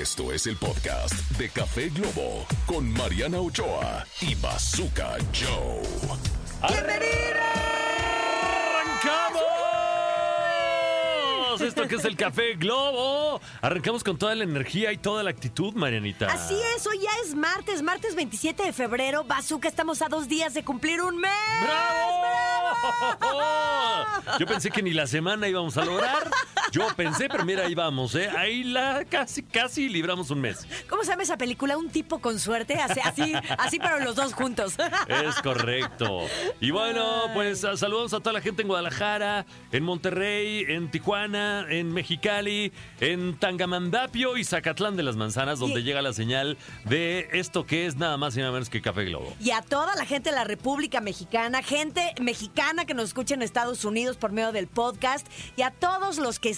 Esto es el podcast de Café Globo con Mariana Ochoa y Bazooka Joe. ¡Arrancamos! Esto que es el Café Globo. Arrancamos con toda la energía y toda la actitud, Marianita. Así es, hoy ya es martes, martes 27 de febrero. Bazooka, estamos a dos días de cumplir un mes. ¡Bravo! Yo pensé que ni la semana íbamos a lograr. Yo pensé, pero mira, ahí vamos, ¿eh? Ahí la casi, casi libramos un mes. ¿Cómo se llama esa película? Un tipo con suerte, así, así, así pero los dos juntos. Es correcto. Y bueno, pues saludos a toda la gente en Guadalajara, en Monterrey, en Tijuana, en Mexicali, en Tangamandapio y Zacatlán de las Manzanas, donde Y- llega la señal de esto que es nada más y nada menos que Café Globo. Y a toda la gente de la República Mexicana, gente mexicana que nos escucha en Estados Unidos por medio del podcast, y a todos los que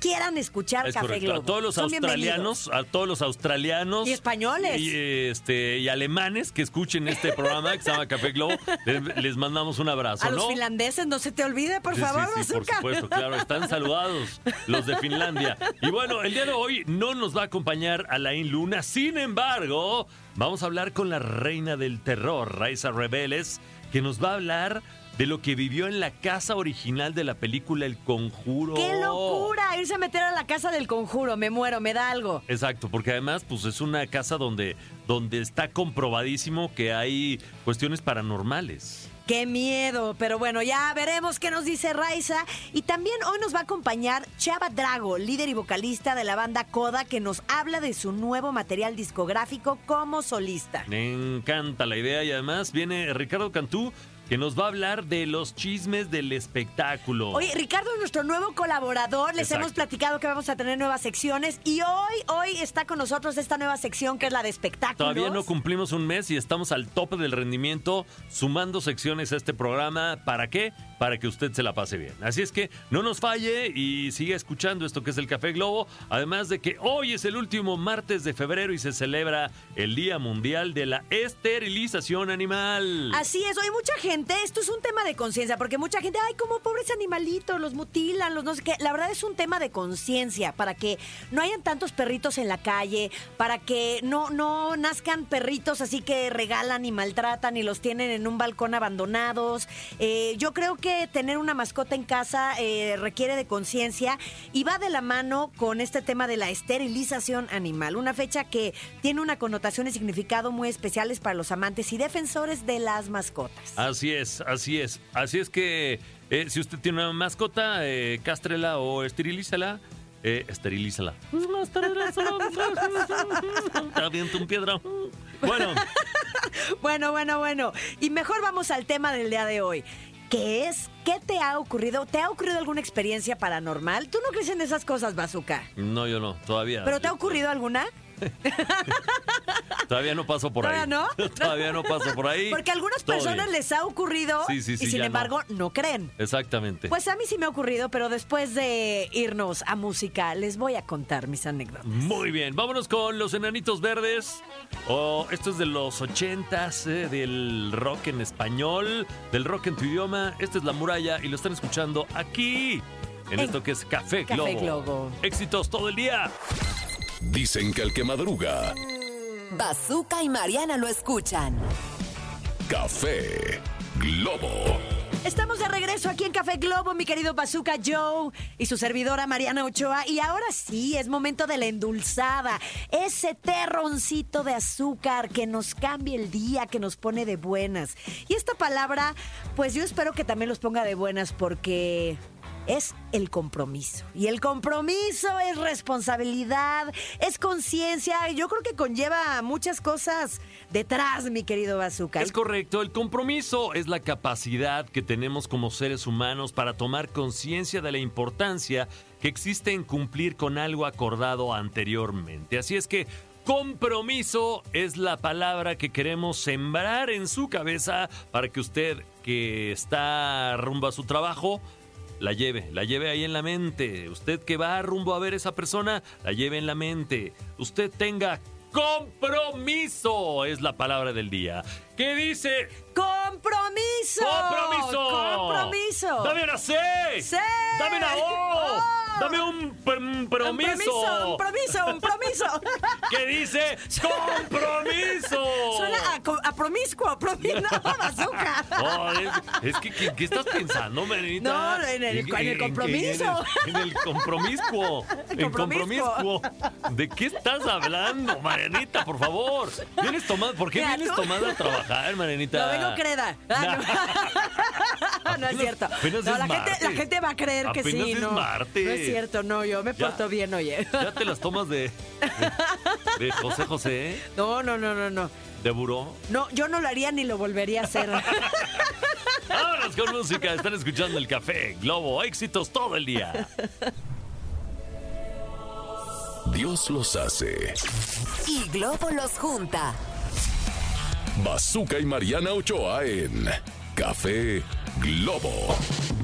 quieran escuchar Es Café correcto. Globo. A todos los Son australianos, a todos los australianos. Y españoles. Y, este, y alemanes que escuchen este programa que se llama Café Globo, les, les mandamos un abrazo, A los ¿no? finlandeses, no se te olvide, por Sí, favor, sí, sí, por supuesto, claro, están saludados los de Finlandia. Y bueno, el día de hoy no nos va a acompañar Alain Luna, sin embargo, vamos a hablar con la reina del terror, Raiza Rebeles, que nos va a hablar de lo que vivió en la casa original de la película El Conjuro. ¡Qué locura! Irse a meter a la casa del conjuro, me muero, me da algo. Exacto, porque además pues es una casa donde, donde está comprobadísimo que hay cuestiones paranormales. ¡Qué miedo! Pero bueno, ya veremos qué nos dice Raiza. Y también hoy nos va a acompañar Chava Drago, líder y vocalista de la banda Coda, que nos habla de su nuevo material discográfico como solista. Me encanta la idea y además viene Ricardo Cantú que nos va a hablar de los chismes del espectáculo. Oye, Ricardo es nuestro nuevo colaborador. Les Exacto. hemos platicado que vamos a tener nuevas secciones. Y hoy, hoy está con nosotros esta nueva sección que es la de espectáculos. Todavía no cumplimos un mes y estamos al tope del rendimiento, sumando secciones a este programa. ¿Para qué? Para que usted se la pase bien. Así es que no nos falle y siga escuchando esto que es el Café Globo. Además de que hoy es el último martes de febrero y se celebra el Día Mundial de la Esterilización Animal. Así es, hoy mucha gente, esto es un tema de conciencia, porque mucha gente, ay, como pobres animalitos, los mutilan, los no sé qué. La verdad es un tema de conciencia, para que no hayan tantos perritos en la calle, para que no, no nazcan perritos así que regalan y maltratan y los tienen en un balcón abandonados. Eh, yo creo que tener una mascota en casa eh, requiere de conciencia y va de la mano con este tema de la esterilización animal, una fecha que tiene una connotación y significado muy especiales para los amantes y defensores de las mascotas. Así es, así es. Así es que eh, si usted tiene una mascota, eh, cástrela o esterilízala. Eh, esterilízala. Te aviento un piedra. Bueno, Bueno, bueno, bueno. Y mejor vamos al tema del día de hoy. ¿Qué es? ¿Qué te ha ocurrido? ¿Te ha ocurrido alguna experiencia paranormal? ¿Tú no crees en esas cosas, Bazooka? no, yo no, todavía. ¿Pero te ha ocurrido alguna? Todavía no paso por ahí. ¿Todavía no? todavía no paso por ahí. Porque a algunas Todo personas bien. les ha ocurrido Sí, sí, sí, y sin embargo no. creen. Exactamente. Pues a mí sí me ha ocurrido, pero después de irnos a música les voy a contar mis anécdotas. Muy bien, vámonos con los enanitos verdes. Oh, esto es de los ochentas, eh, del rock en español, del rock en tu idioma. Esta es La Muralla y lo están escuchando aquí, en, En esto que es Café Café Globo. Globo. Éxitos todo el día. Dicen que el que madruga, Bazooka y Mariana lo escuchan. Café Globo. Estamos de regreso aquí en Café Globo, mi querido Bazooka Joe y su servidora Mariana Ochoa. Y ahora sí, es momento de la endulzada. Ese terroncito de azúcar que nos cambia el día, que nos pone de buenas. Y esta palabra, pues yo espero que también los ponga de buenas porque es el compromiso. Y el compromiso es responsabilidad, es conciencia. Yo creo que conlleva muchas cosas detrás, mi querido Bazooka. Es correcto, el compromiso es la capacidad que tenemos como seres humanos para tomar conciencia de la importancia que existe en cumplir con algo acordado anteriormente. Así es que compromiso es la palabra que queremos sembrar en su cabeza para que usted que está rumbo a su trabajo la lleve, la lleve ahí en la mente. Usted que va rumbo a ver a esa persona, la lleve en la mente. Usted tenga compromiso es la palabra del día. ¿Qué dice? ¡Compromiso! ¡Compromiso! ¡Compromiso! ¡Dame una C! ¡Sí! ¡Dame una O! ¡Oh! ¡Dame un, un promiso! un promiso, un promiso. ¿Qué dice? ¡Compromiso! Suena a, a promiscuo, promiscuo, no, bazooka. Oh, es, es que, ¿qué, qué estás pensando, Marinita? No, en el- en el compromiso. En el, en el compromiscuo. En compromiscuo. compromiscuo. ¿De qué estás hablando, Marianita, por favor? ¿Vienes tomada? ¿Por qué Mira, vienes tú- tomada a trabajar, Marianita? No vengo creda. Ah, no. no es cierto. No, es la, gente, la gente va a creer que Apenas sí, es no. martes. No es cierto, no, yo me Ya. porto bien, oye. ¿Ya te las tomas de, de, de José José? No, no, no, no, no. ¿De buró? No, yo no lo haría ni lo volvería a hacer. Vámonos con música. Están escuchando el café Globo. Éxitos todo el día. Dios los hace. Y Globo los junta. Bazooka y Mariana Ochoa en Café Globo.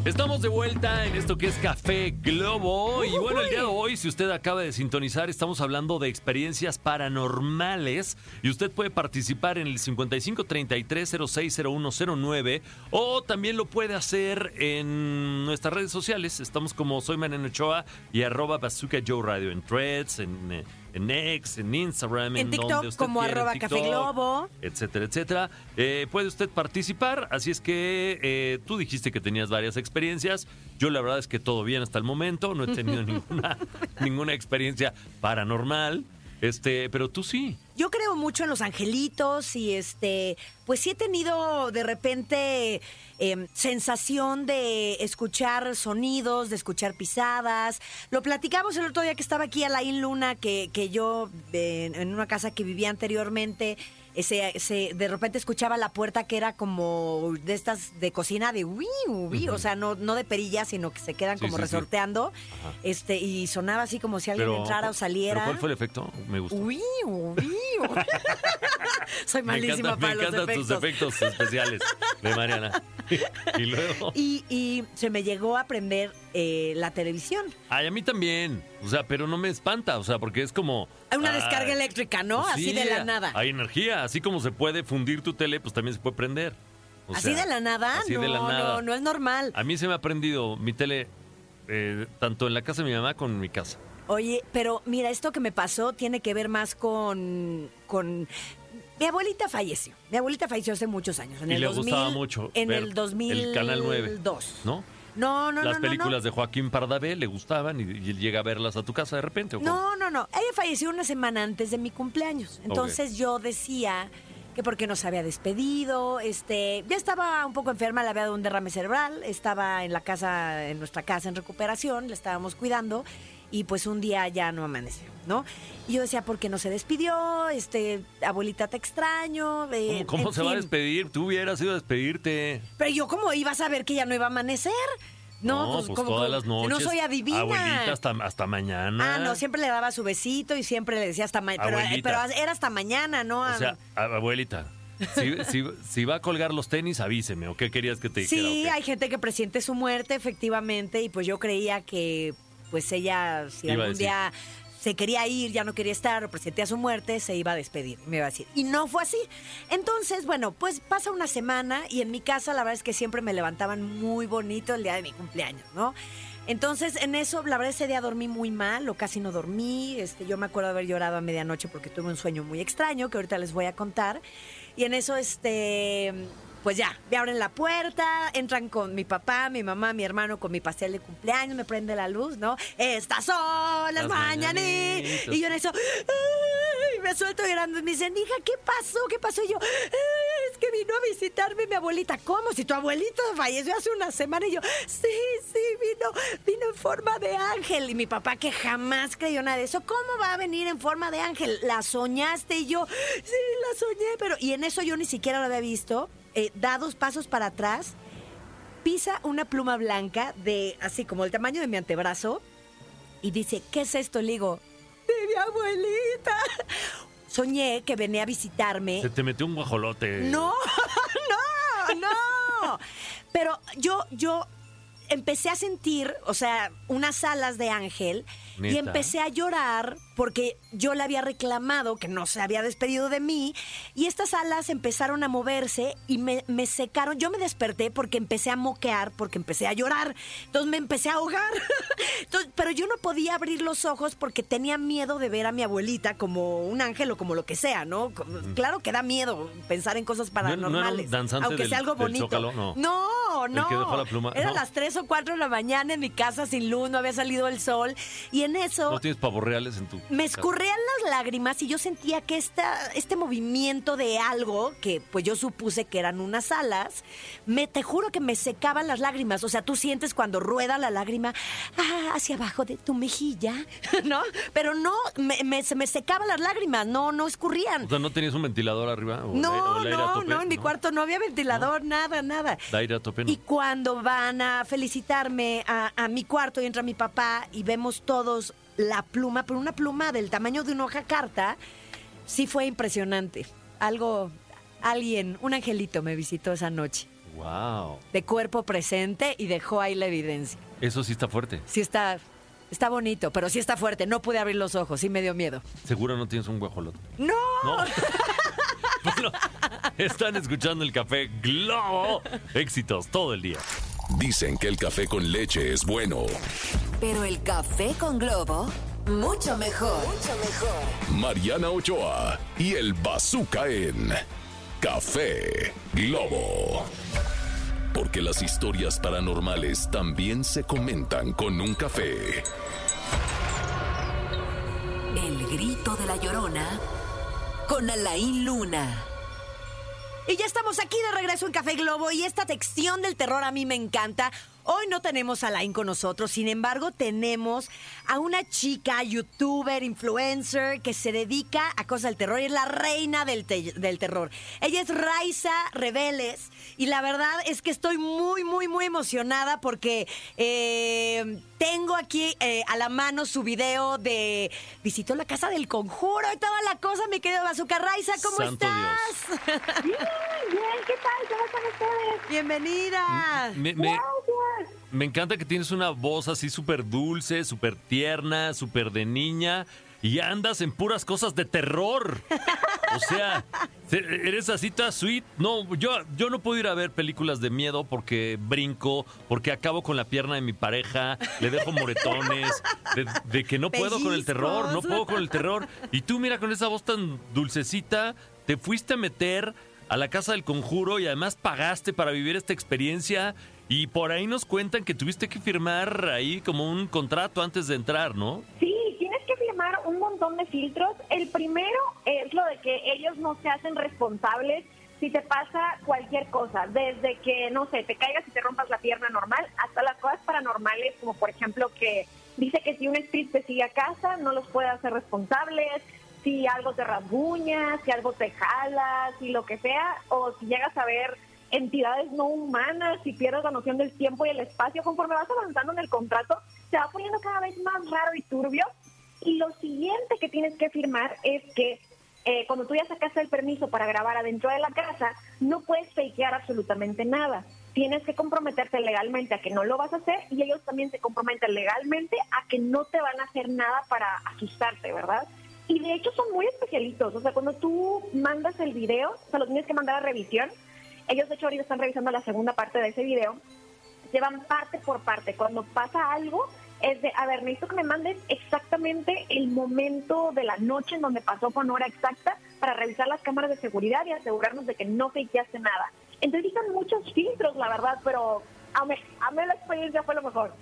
Estamos de vuelta en esto que es Café Globo. Y bueno, el día de hoy, si usted acaba de sintonizar, estamos hablando de experiencias paranormales. Y usted puede participar en el 5533-060109 o también lo puede hacer en nuestras redes sociales. Estamos como Soy Mariano Ochoa y arroba Bazooka Joe Radio en Threads, en, eh, en X, en Instagram, En TikTok, donde usted como quiera, en arroba Café Globo. etcétera, etcétera. Eh, puede usted participar, así es que eh, tú dijiste que tenías varias experiencias. Yo la verdad es que todo bien hasta el momento, no he tenido ninguna, ninguna experiencia paranormal, este, pero tú sí. Yo creo mucho en los angelitos y este, pues sí he tenido de repente eh, sensación de escuchar sonidos, de escuchar pisadas. Lo platicamos el otro día que estaba aquí Alain Luna, que, que yo eh, en una casa que vivía anteriormente. Se, se- de repente escuchaba la puerta que era como de estas de cocina de uy, uy, o sea, no, no de perilla, sino que se quedan Sí, como sí, sí. resorteando. Este, y sonaba así como si alguien Pero, entrara o saliera. ¿pero ¿Cuál fue el efecto? Me gustó. Uy, uy. Soy me malísima encanta- para me los encantan efectos. tus efectos especiales de Mariana. y luego. Y, y se me llegó a prender eh, la televisión. Ay, a mí también. O sea, pero no me espanta, o sea, porque es como. Hay una descarga eléctrica, ¿no? pues Así sí, de la nada. Hay energía. Así como se puede fundir tu tele, pues también se puede prender. O ¿Así sea, de la nada? Así no, de la nada. no, no es normal. A mí se me ha prendido mi tele eh, tanto en la casa de mi mamá como en mi casa. Oye, pero mira, esto que me pasó tiene que ver más con, con... Mi abuelita falleció. Mi abuelita falleció hace muchos años. En y el le 2000, gustaba mucho En ver el 2002. el Canal 9, ¿no? No, no, Las no, películas de Joaquín Pardavé le gustaban y, y él llega a verlas a tu casa de repente. ¿o cómo? No, no, no. Ella falleció una semana antes de mi cumpleaños. Entonces yo decía que porque no se había despedido, este, ya estaba un poco enferma, le había dado un derrame cerebral, estaba en la casa, en nuestra casa en recuperación, la estábamos cuidando y pues un día ya no amaneció, ¿no? Y yo decía, ¿por qué no se despidió? Este, abuelita te extraño. eh, ¿Cómo, se va a despedir? Tú hubieras ido a despedirte. Pero yo cómo iba a saber que ya no iba a amanecer. No, pues, como- todas como- las noches. No soy adivina. Abuelita, hasta, hasta mañana. Ah, no, siempre le daba su besito y siempre le decía hasta mañana. Pero, Abuelita. pero era hasta mañana, ¿no? O sea, abuelita, si, si- si va a colgar los tenis, avíseme. ¿O qué querías que te dijera? sí, hay gente que presiente su muerte, efectivamente, y pues yo creía que pues ella, si Iba a algún día se quería ir, ya no quería estar, o presentía su muerte, se iba a despedir, me iba a decir. Y no fue así. Entonces, bueno, pues pasa una semana y en mi casa la verdad es que siempre me levantaban muy bonito el día de mi cumpleaños, ¿no? Entonces, en eso, la verdad, ese día dormí muy mal, o casi no dormí. Este, yo me acuerdo haber llorado a medianoche porque tuve un sueño muy extraño, que ahorita les voy a contar. Y en eso, este, pues ya, me abren la puerta, entran con mi papá, mi mamá, mi hermano con mi pastel de cumpleaños, me prende la luz, ¿no? Estas son las Las mañanitas. Y yo en eso, ¡ay! me suelto llorando. Y me dicen, hija, ¿qué pasó? ¿Qué pasó? Y yo, "Eh, es que vino a visitarme mi abuelita. ¿Cómo? Si tu abuelita falleció hace una semana. Y yo, sí, sí, vino, vino en forma de ángel. Y mi papá, que jamás creyó nada de eso, ¿cómo va a venir en forma de ángel? ¿La soñaste? Y yo, sí, la soñé. Pero, y en eso yo ni siquiera lo había visto. Eh, da dos pasos para atrás, pisa una pluma blanca de así como el tamaño de mi antebrazo y dice, ¿qué es esto? Le digo, de mi abuelita. Soñé que venía a visitarme. Se te metió un guajolote. No, no, no. Pero yo, yo empecé a sentir, o sea, unas alas de ángel y empecé a llorar porque yo le había reclamado que no se había despedido de mí y estas alas empezaron a moverse y me, me secaron. Yo me desperté porque empecé a moquear, porque empecé a llorar. Entonces me empecé a ahogar. Entonces, pero yo no podía abrir los ojos porque tenía miedo de ver a mi abuelita como un ángel o como lo que sea, ¿no? Como- Claro que da miedo pensar en cosas ¿No paranormales. danzante aunque del- sea algo bonito. Zócalo? No. no, no. la pluma, Era no. las 3 o 4 de la mañana en mi casa sin luz, no había salido el sol. Y en eso ¿No tienes pavos reales en tu me escurrían las lágrimas y yo sentía que esta, este movimiento de algo, que pues yo supuse que eran unas alas, me te juro que me secaban las lágrimas. O sea, tú sientes cuando rueda la lágrima ah, hacia abajo de tu mejilla, ¿no? Pero no, me, me- se me secaban las lágrimas, no, no escurrían. O sea, ¿no tenías un ventilador arriba? ¿O No, no, tope? no, en mi cuarto no había ventilador, nada, nada. De aire a tope, no. Y cuando van a felicitarme a, a mi cuarto y entra mi papá y vemos todos la pluma, pero una pluma del tamaño de una hoja carta, sí fue impresionante. Algo, alguien, un angelito me visitó esa noche, Wow. de cuerpo presente y dejó ahí la evidencia. Eso sí está fuerte. Sí está, está bonito, pero sí está fuerte. No pude abrir los ojos, sí me dio miedo. Seguro no tienes un guajolote. ¡No! ¿No? bueno, están escuchando el café Globo. Éxitos todo el día. Dicen que el café con leche es bueno. Pero el café con globo, mucho mejor. Mucho mejor. Mariana Ochoa y el Bazooka en Café Globo. Porque las historias paranormales también se comentan con un café. El grito de la llorona con Alain Luna. Y ya estamos aquí de regreso en Café Globo y esta sección del terror a mí me encanta. Hoy no tenemos a Lain con nosotros, sin embargo tenemos a una chica, youtuber, influencer, que se dedica a cosas del terror y es la reina del, del terror. Ella es Raiza Rebeles y la verdad es que estoy muy, muy, muy emocionada porque eh, tengo aquí eh, a la mano su video de visitó la casa del conjuro y toda la cosa, mi querido Bazooka. Raiza, ¿cómo Santo estás? Bien, bien, ¿qué tal? ¿Cómo están ustedes? Bienvenida. Me, me- Gracias. me encanta que tienes una voz así súper dulce, súper tierna, súper de niña. Y andas en puras cosas de terror. O sea, se- eres así toda sweet. No, yo, yo no puedo ir a ver películas de miedo porque brinco, porque acabo con la pierna de mi pareja, le dejo moretones, de, de que no puedo con el terror, no puedo con el terror. Y tú mira con esa voz tan dulcecita, te fuiste a meter a la casa del conjuro y además pagaste para vivir esta experiencia. Y por ahí nos cuentan que tuviste que firmar ahí como un contrato antes de entrar, ¿no? Sí, un montón de filtros. El primero es lo de que ellos no se hacen responsables si te pasa cualquier cosa, desde que, no sé, te caigas y te rompas la pierna normal, hasta las cosas paranormales, como por ejemplo que dice que si un espíritu te sigue a casa, no los puede hacer responsables, si algo te rasguña, si algo te jala, si lo que sea, o si llegas a ver entidades no humanas, si pierdes la noción del tiempo y el espacio, conforme vas avanzando en el contrato, se va poniendo cada vez más raro y turbio. Y lo siguiente que tienes que firmar es que eh, cuando tú ya sacaste el permiso para grabar adentro de la casa, no puedes fakear absolutamente nada. Tienes que comprometerte legalmente a que no lo vas a hacer y ellos también se comprometen legalmente a que no te van a hacer nada para asustarte, ¿verdad? Y de hecho son muy especialitos. O sea, cuando tú mandas el video, o sea, lo tienes que mandar a revisión. Ellos, de hecho, ahorita están revisando la segunda parte de ese video. Llevan parte por parte. Cuando pasa algo, es de, a ver, necesito que me mandes exactamente el momento de la noche en donde pasó con hora exacta para revisar las cámaras de seguridad y asegurarnos de que no fakeaste nada. Entonces, son muchos filtros, la verdad, pero a mí, a mí la experiencia fue lo mejor.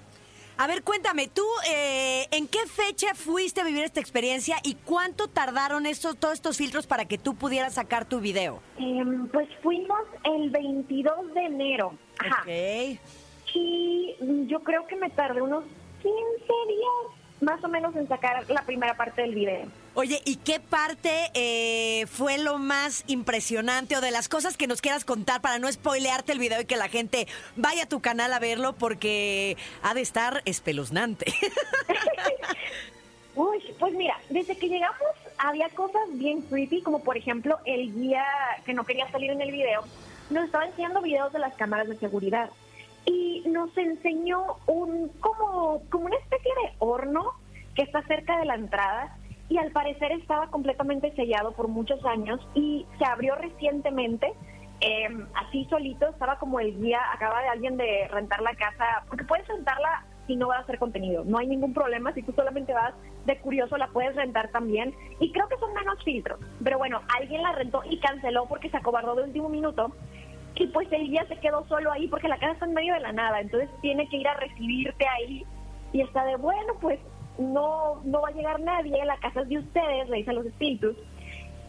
A ver, cuéntame, ¿tú eh, en qué fecha fuiste a vivir esta experiencia y cuánto tardaron estos, todos estos filtros para que tú pudieras sacar tu video? Em, pues fuimos el 22 de enero. Ajá. Ok. Y yo creo que me tardé unos 15 días más o menos en sacar la primera parte del video. Oye, ¿y qué parte eh, fue lo más impresionante o de las cosas que nos quieras contar para no spoilearte el video y que la gente vaya a tu canal a verlo porque ha de estar espeluznante? Uy, pues mira, desde que llegamos había cosas bien creepy, como por ejemplo el guía que no quería salir en el video, nos estaba enseñando videos de las cámaras de seguridad. Y nos enseñó un como, como una especie de horno que está cerca de la entrada y al parecer estaba completamente sellado por muchos años y se abrió recientemente. eh, así solito, estaba como el guía, acaba de alguien de rentar la casa, porque puedes rentarla si no vas a hacer contenido, no hay ningún problema, si tú solamente vas de curioso la puedes rentar también y creo que son menos filtros, pero bueno, alguien la rentó y canceló porque se acobardó de último minuto y pues el guía se quedó solo ahí porque la casa está en medio de la nada, entonces tiene que ir a recibirte ahí y está de bueno, pues no, no va a llegar nadie, la casa es de ustedes, le dice a los espíritus.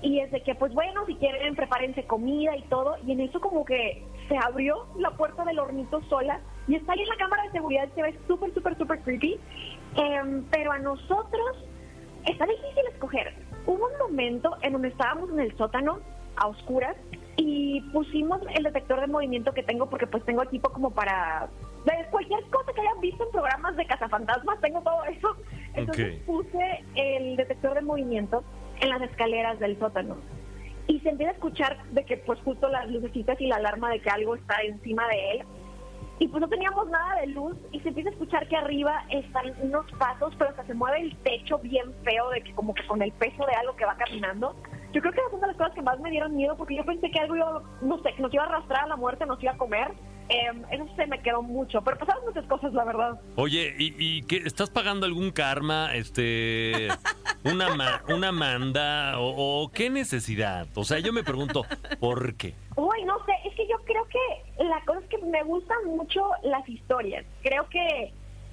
Y es de que, pues bueno, si quieren, prepárense comida y todo. Y en eso como que se abrió la puerta del hornito sola y está ahí en la cámara de seguridad, se ve súper, súper, súper creepy. Em, pero a nosotros está difícil escoger. Hubo un momento en donde estábamos en el sótano, a oscuras, y pusimos el detector de movimiento que tengo, porque pues tengo equipo como para... de cualquier cosa que hayan visto en programas de cazafantasmas, tengo todo eso. Entonces Ok. puse el detector de movimiento en las escaleras del sótano. Y se empieza a escuchar de que pues justo las lucecitas y la alarma de que algo está encima de él. Y pues no teníamos nada de luz y se empieza a escuchar que arriba están unos pasos, pero hasta se mueve el techo bien feo de que como que con el peso de algo que va caminando. Yo creo que es una de las cosas que más me dieron miedo porque yo pensé que algo iba, no sé, que nos iba a arrastrar a la muerte, nos iba a comer. Em, eso se me quedó mucho, pero pasaron muchas cosas, la verdad. Oye, ¿y, y qué, estás pagando algún karma, este, una, ma- una manda o, o qué necesidad? O sea, yo me pregunto, ¿por qué? Uy, no sé, es que yo creo que la cosa es que me gustan mucho las historias. Creo que,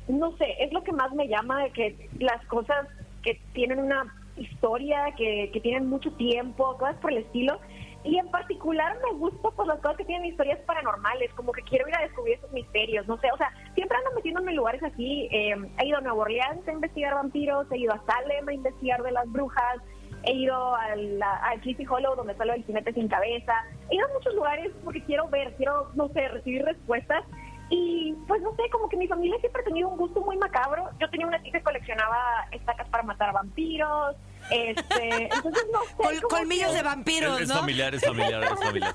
no sé, es lo que más me llama de que las cosas que tienen una historia, que, que tienen mucho tiempo, cosas por el estilo. Y en particular me gusta pues las cosas que tienen historias paranormales, como que quiero ir a descubrir esos misterios, no sé, o sea, siempre ando metiéndome en lugares así. eh, he ido a Nueva Orleans a investigar vampiros, he ido a Salem a investigar de las brujas, he ido al, al Hollow donde sale el jinete sin cabeza, he ido a muchos lugares porque quiero ver, quiero, no sé, recibir respuestas. Y pues no sé, como que mi familia siempre ha tenido un gusto muy macabro. Yo tenía una tía que coleccionaba estacas para matar a vampiros. Este, entonces no sé. Col- colmillos que- de vampiros, Es, es ¿no? familiar, es familiar, es familiar.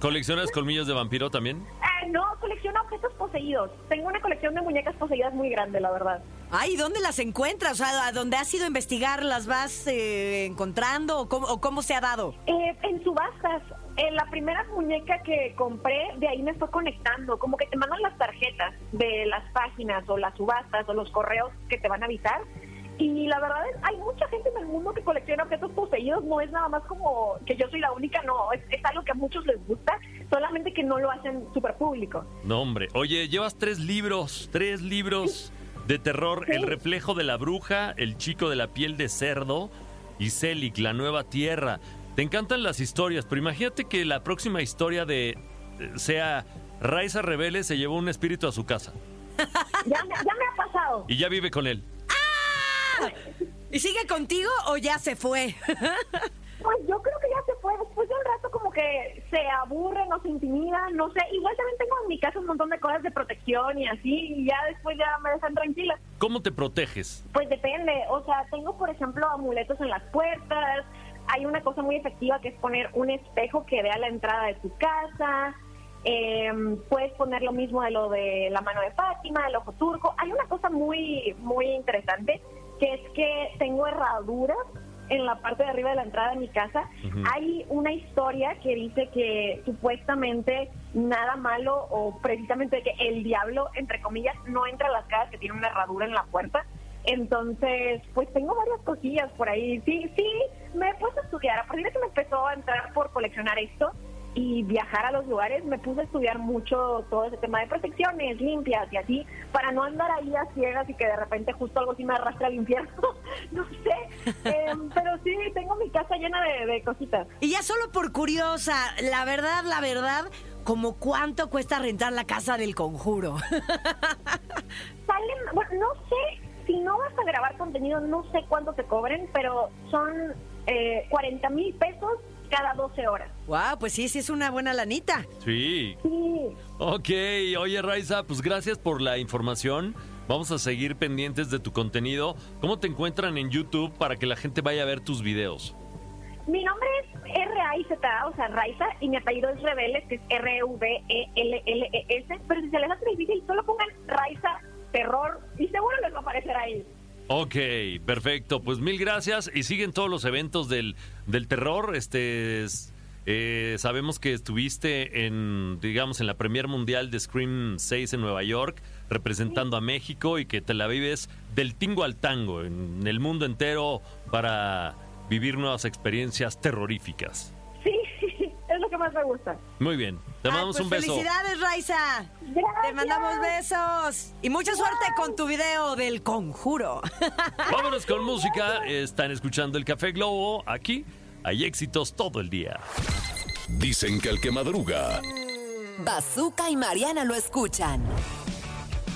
¿Coleccionas colmillos de vampiro también? Ah, no, colecciono objetos poseídos. Tengo una colección de muñecas poseídas muy grande, la verdad. Ay, ¿dónde las encuentras? O sea, ¿a dónde has ido a investigar? ¿Las vas eh, encontrando o cómo, o cómo se ha dado? Eh, en subastas, en la primera muñeca que compré, de ahí me fue conectando. Como que te mandan las tarjetas de las páginas o las subastas o los correos que te van a avisar. Y la verdad es, hay mucha gente en el mundo que colecciona objetos poseídos. No es nada más como que yo soy la única, no. Es, es algo que a muchos les gusta, solamente que no lo hacen súper público. No, hombre. Oye, llevas tres libros, tres libros de terror. El reflejo de la bruja, El chico de la piel de cerdo y Celic, la nueva tierra. Te encantan las historias, pero imagínate que la próxima historia de eh, sea Raiza Rebelde se llevó un espíritu a su casa Ya, me- ya me ha pasado. y ya vive con él. ¿Y sigue contigo o ya se fue? Pues yo creo que ya se fue. Después de un rato como que se aburre, nos intimida, no sé. Igual también tengo en mi casa un montón de cosas de protección y así, y ya después ya me dejan tranquila. ¿Cómo te proteges? Pues depende. O sea, tengo, por ejemplo, amuletos en las puertas. Hay una cosa muy efectiva que es poner un espejo que vea la entrada de tu casa. Eh, puedes poner lo mismo de lo de la mano de Fátima, el ojo turco. Hay una cosa muy, muy interesante que es que tengo herraduras en la parte de arriba de la entrada de mi casa. Hay una historia que dice que supuestamente nada malo o precisamente que el diablo, entre comillas, no entra a las casas que tienen una herradura en la puerta. Entonces, pues tengo varias cosillas por ahí. Sí, sí, me he puesto a estudiar. A partir de que me empezó a entrar por coleccionar esto y viajar a los lugares, me puse a estudiar mucho todo ese tema de protecciones limpias y así, para no andar ahí a ciegas y que de repente justo algo así me arrastre al infierno. no sé. Em, pero sí, tengo mi casa llena de, de cositas. Y ya solo por curiosa, la verdad, la verdad, como cuánto cuesta rentar la casa del conjuro. Salen, bueno, no sé, si no vas a grabar contenido, no sé cuánto te cobren, pero son eh, 40 mil pesos cada 12 horas. wow, pues sí, sí es una buena lanita. Sí. Sí, Ok, oye Raiza, pues gracias por la información. Vamos a seguir pendientes de tu contenido. ¿Cómo te encuentran en YouTube para que la gente vaya a ver tus videos? Mi nombre es R-A-I-Z, o sea, Raiza, y mi apellido es Reveles, que es E R-V-E-L-L-E-S. Pero si se les hace difícil, solo pongan Raiza Terror y seguro les va a aparecer ahí. Ok, perfecto. Pues mil gracias. Y siguen todos los eventos del, del terror. Este es- eh, sabemos que estuviste en, digamos, en la Premier Mundial de Scream 6 en Nueva York, representando a México y que te la vives del tingo al tango en el mundo entero para vivir nuevas experiencias terroríficas. Sí, es lo que más me gusta. Muy bien. Te Ay, mandamos pues un beso. Felicidades, Raiza. Gracias. Te mandamos besos. Y mucha suerte con tu video del conjuro. Vámonos con música. Están escuchando el Café Globo. Aquí hay éxitos todo el día. Dicen que el que madruga, Bazooka y Mariana lo escuchan.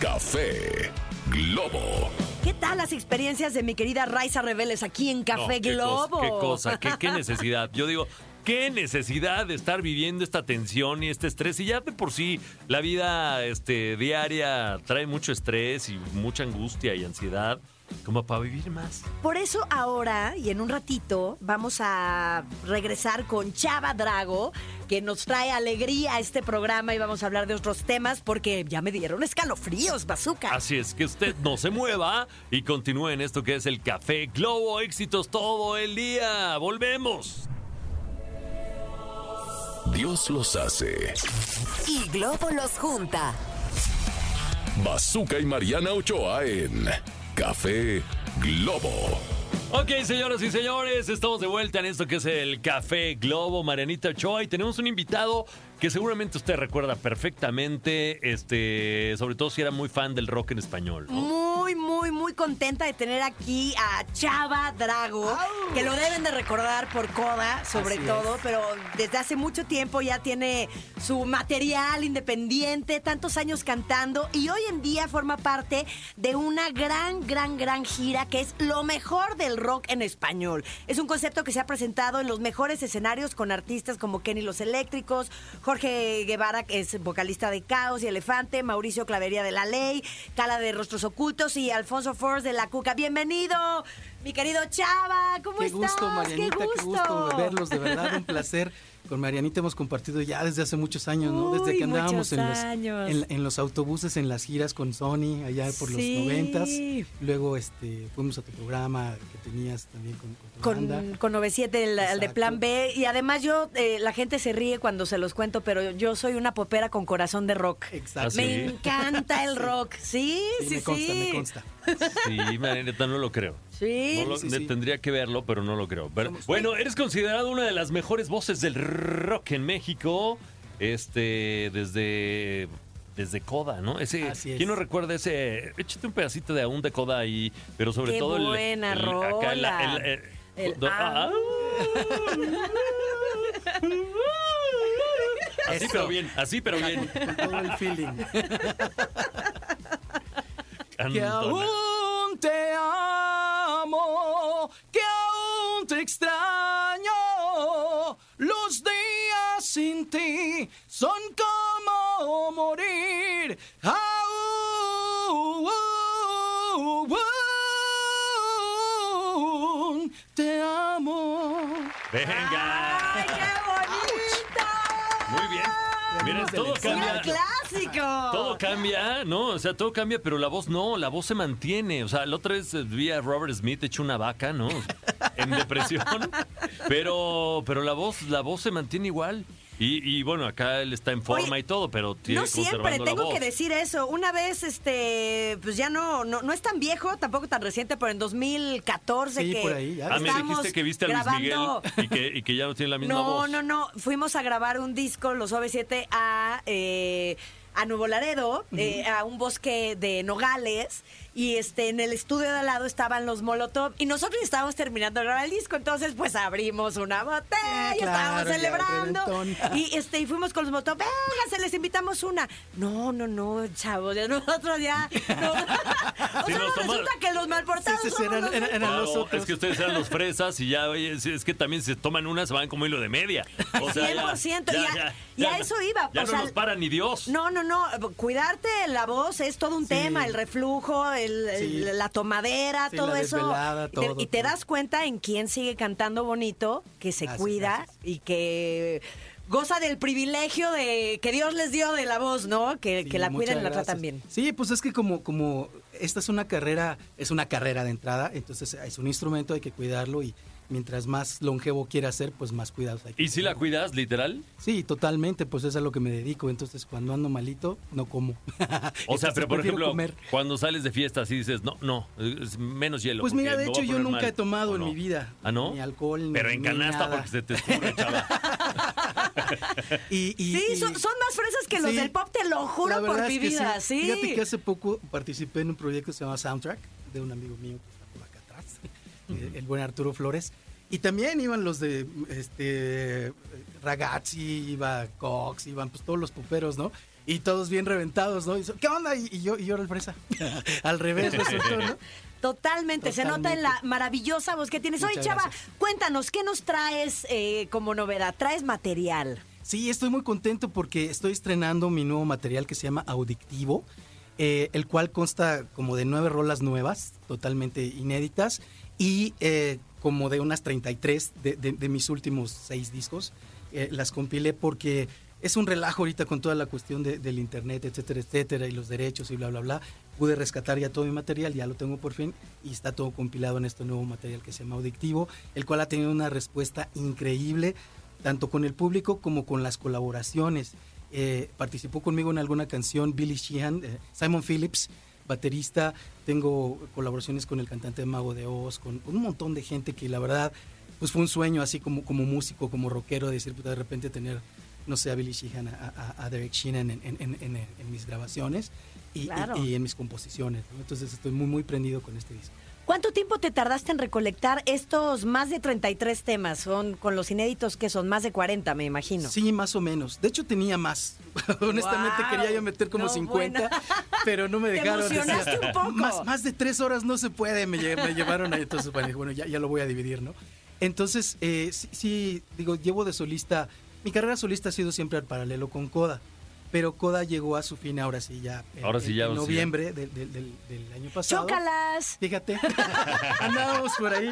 café Globo. ¿Qué tal las experiencias de mi querida Raiza Reveles aquí en Café No, qué Globo? cosa, qué cosa, qué, qué necesidad. Yo digo, qué necesidad de estar viviendo esta tensión y este estrés. Y ya de por sí la vida este, diaria trae mucho estrés y mucha angustia y ansiedad, como para vivir más. Por eso ahora y en un ratito vamos a regresar con Chava Drago, que nos trae alegría a este programa y vamos a hablar de otros temas porque ya me dieron escalofríos, bazooka. Así es que usted no se mueva y continúe en esto que es el Café Globo. Éxitos todo el día. Volvemos. Dios los hace. Y Globo los junta. Bazooka y Mariana Ochoa en Café Globo. Ok, señoras y señores, estamos de vuelta en esto que es el Café Globo, Marianita Ochoa, y tenemos un invitado que seguramente usted recuerda perfectamente, este, sobre todo si era muy fan del rock en español. ¿no? Muy, muy, muy contenta de tener aquí a Chava Drago, que lo deben de recordar por Coda, sobre Así todo, es. pero desde hace mucho tiempo ya tiene su material independiente, tantos años cantando, y hoy en día forma parte de una gran, gran, gran gira que es lo mejor del rock en español. Es un concepto que se ha presentado en los mejores escenarios con artistas como Kenny Los Eléctricos, Jorge Guevara, que es vocalista de Caos y Elefante, Mauricio Clavería de La Ley, Cala de Rostros Ocultos y Alfonso Force de La Cuca. Bienvenido, mi querido Chava, ¿cómo Qué estás? gusto, Marianita, qué qué gusto. gusto verlos, de verdad, un placer. Con Marianita hemos compartido ya desde hace muchos años, ¿no? Desde Uy, que andábamos en los, años. en, en los autobuses, en las giras con Sony, allá por los noventas. Luego este, fuimos a tu programa que tenías también con, con tu Con, banda. con 97, el, el de. Plan B. Y además yo, eh, la gente se ríe cuando se los cuento, pero yo soy una popera con corazón de rock. Exacto. ¿Ah, sí? Me encanta el rock. Sí, sí, Sí, sí. me consta, me consta. Sí, Marianita, no lo creo. Sí. No lo- Sí, ne- sí. Tendría que verlo, pero no lo creo. Pero- bueno, eres considerado una de las mejores voces del rock en México. Este, desde. Desde Coda, ¿no? Ese, Así es. ¿Quién no recuerda ese? Échate un pedacito de aún de Coda ahí, pero sobre Qué todo el. buena el- acá el- rola. el- el- El do- ah. Así pero bien, así pero bien. Con todo el feeling. que aún te que aún te extraño. Los días sin ti son como morir. Aún te amo. Venga. ¡Ay, qué bonito! Muy bien. Miren, todo ¡Un cambia. Clásico! Todo cambia, ¿no? O sea, todo cambia, pero la voz no, la voz se mantiene. O sea, la otra vez eh, vi a Robert Smith hecho una vaca, ¿no? En depresión. Pero, pero la voz, la voz se mantiene igual. Y, y bueno, acá él está en forma Oye, y todo, pero tiene No siempre, tengo que decir eso. Una vez, este, pues ya no, no, no es tan viejo, tampoco tan reciente, pero en 2014 Sí, que por ahí, ya. Ah, me dijiste que viste a Luis grabando- Miguel y que, y que ya no tiene la misma No, voz. no, no. Fuimos a grabar un disco, los OV7, a, eh, a Nuevo Laredo, eh, a un bosque de nogales. Y este en el estudio de al lado estaban los Molotov. Y nosotros estábamos terminando de grabar el disco. Entonces, pues abrimos una botella, claro, estábamos celebrando. Y este, y fuimos con los Molotov. Venga, se les invitamos una. No, no, no, chavos, ya nosotros ya. no. o Sí, sea, nos resulta que los malportados Sí, sí, sí, somos eran- eran- nosotros. eran Claro, nosotros. es que ustedes eran los fresas y ya, oye, es, es que también si se toman una, se van como hilo de media. O sea, ya- 100%, y a- eso iba, Ya o no sea, nos para ni Dios. No, no, no. Cuidarte la voz es todo un Sí. tema, el reflujo, El- el- Sí. la tomadera, Sí, todo la eso. desvelada, Y te- todo, y te todo. das cuenta en quién sigue cantando bonito, que se Gracias, cuida gracias. y que goza del privilegio de que Dios les dio de la voz, ¿no? Que, Sí, que la cuiden y la tratan bien. Sí, pues es que como, como esta es una carrera, es una carrera de entrada, entonces es un instrumento, hay que cuidarlo y mientras más longevo quiera ser, pues más cuidados hay que ¿Y si la cuidas, literal? Sí, totalmente, pues es a lo que me dedico, entonces cuando ando malito, no como. O sea, pero por ejemplo, comer. cuando sales de fiesta así dices, no, no, es menos hielo. Pues mira, de hecho yo nunca mal". he tomado ¿O en no? mi vida. ¿Ah, no? Ni alcohol, ni Pero en ni canasta nada. porque se te escurre, chava. Y, y- Sí, y- son, son más fresas que los Sí. del pop, te lo juro por mi vida. sí. Sí. Fíjate que hace poco participé en un proyecto que se llama Soundtrack de un amigo mío que está por acá atrás, eh, el buen Arturo Flores. Y también iban los de este Ragazzi, iba Cox, iban pues todos los poperos, ¿no? Y todos bien reventados, ¿no? Y so- ¿Qué onda? Y, y yo, y yo era el fresa. Al revés resultó, ¿no? Totalmente, se nota en la maravillosa voz que tienes. Oye, Muchas Chava, gracias. cuéntanos, ¿qué nos traes eh, como novedad? ¿Traes material? Sí, estoy muy contento porque estoy estrenando mi nuevo material que se llama Audictivo, eh, el cual consta como de nueve rolas nuevas, totalmente inéditas, y eh, como de unas 33 de, de- de mis últimos seis discos. Eh, las compilé porque es un relajo ahorita con toda la cuestión de- del internet, etcétera, etcétera, y los derechos y bla, bla, bla. Pude rescatar ya todo mi material, ya lo tengo por fin, y está todo compilado en este nuevo material que se llama Audictivo, el cual ha tenido una respuesta increíble tanto con el público como con las colaboraciones. Eh, participó conmigo en alguna canción Billy Sheehan, eh, Simon Phillips, baterista. Tengo colaboraciones con el cantante de Mago de Oz, con, con un montón de gente que la verdad, pues fue un sueño así como, como músico, como rockero, decir, puta, de repente tener, no sé, a Billy Sheehan, a, a- a Derek Sheehan en, en- en- en- en mis grabaciones y, y- Claro. y en mis composiciones. ¿no? Entonces estoy muy, muy prendido con este disco. ¿Cuánto tiempo te tardaste en recolectar estos más de 33 temas? Son con los inéditos que son más de 40, me imagino. Sí, más o menos. De hecho, tenía más. Honestamente, Guau. quería yo meter como No, 50, buena. pero no me Te dejaron. emocionaste un poco. Más, más de tres horas no se puede, me, me llevaron ahí. Entonces, bueno, ya, ya lo voy a dividir, ¿no? Entonces, eh, sí, sí, digo, llevo de solista. Mi carrera solista ha sido siempre al paralelo con Coda. Pero Coda llegó a su fin ahora sí ya. En, Ahora sí ya, en sí noviembre del, del- del- del año pasado. ¡Chócalas! Fíjate, andábamos por ahí,